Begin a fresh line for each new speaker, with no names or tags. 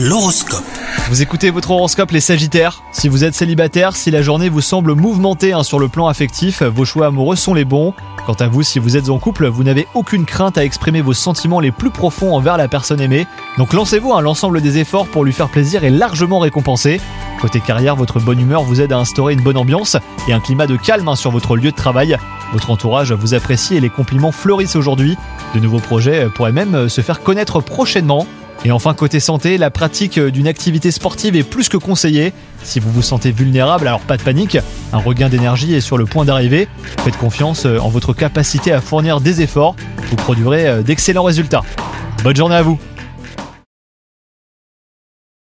L'horoscope.
Vous écoutez votre horoscope les Sagittaires. Si vous êtes célibataire, si la journée vous semble mouvementée hein, sur le plan affectif, vos choix amoureux sont les bons. Quant à vous, si vous êtes en couple, vous n'avez aucune crainte à exprimer vos sentiments les plus profonds envers la personne aimée. Donc lancez-vous, hein, l'ensemble des efforts pour lui faire plaisir est largement récompensé. Côté carrière, votre bonne humeur vous aide à instaurer une bonne ambiance et un climat de calme hein, sur votre lieu de travail. Votre entourage vous apprécie et les compliments fleurissent aujourd'hui. De nouveaux projets pourraient même se faire connaître prochainement. Et enfin, côté santé, la pratique d'une activité sportive est plus que conseillée. Si vous vous sentez vulnérable, alors pas de panique, un regain d'énergie est sur le point d'arriver. Faites confiance en votre capacité à fournir des efforts, vous produirez d'excellents résultats. Bonne journée à vous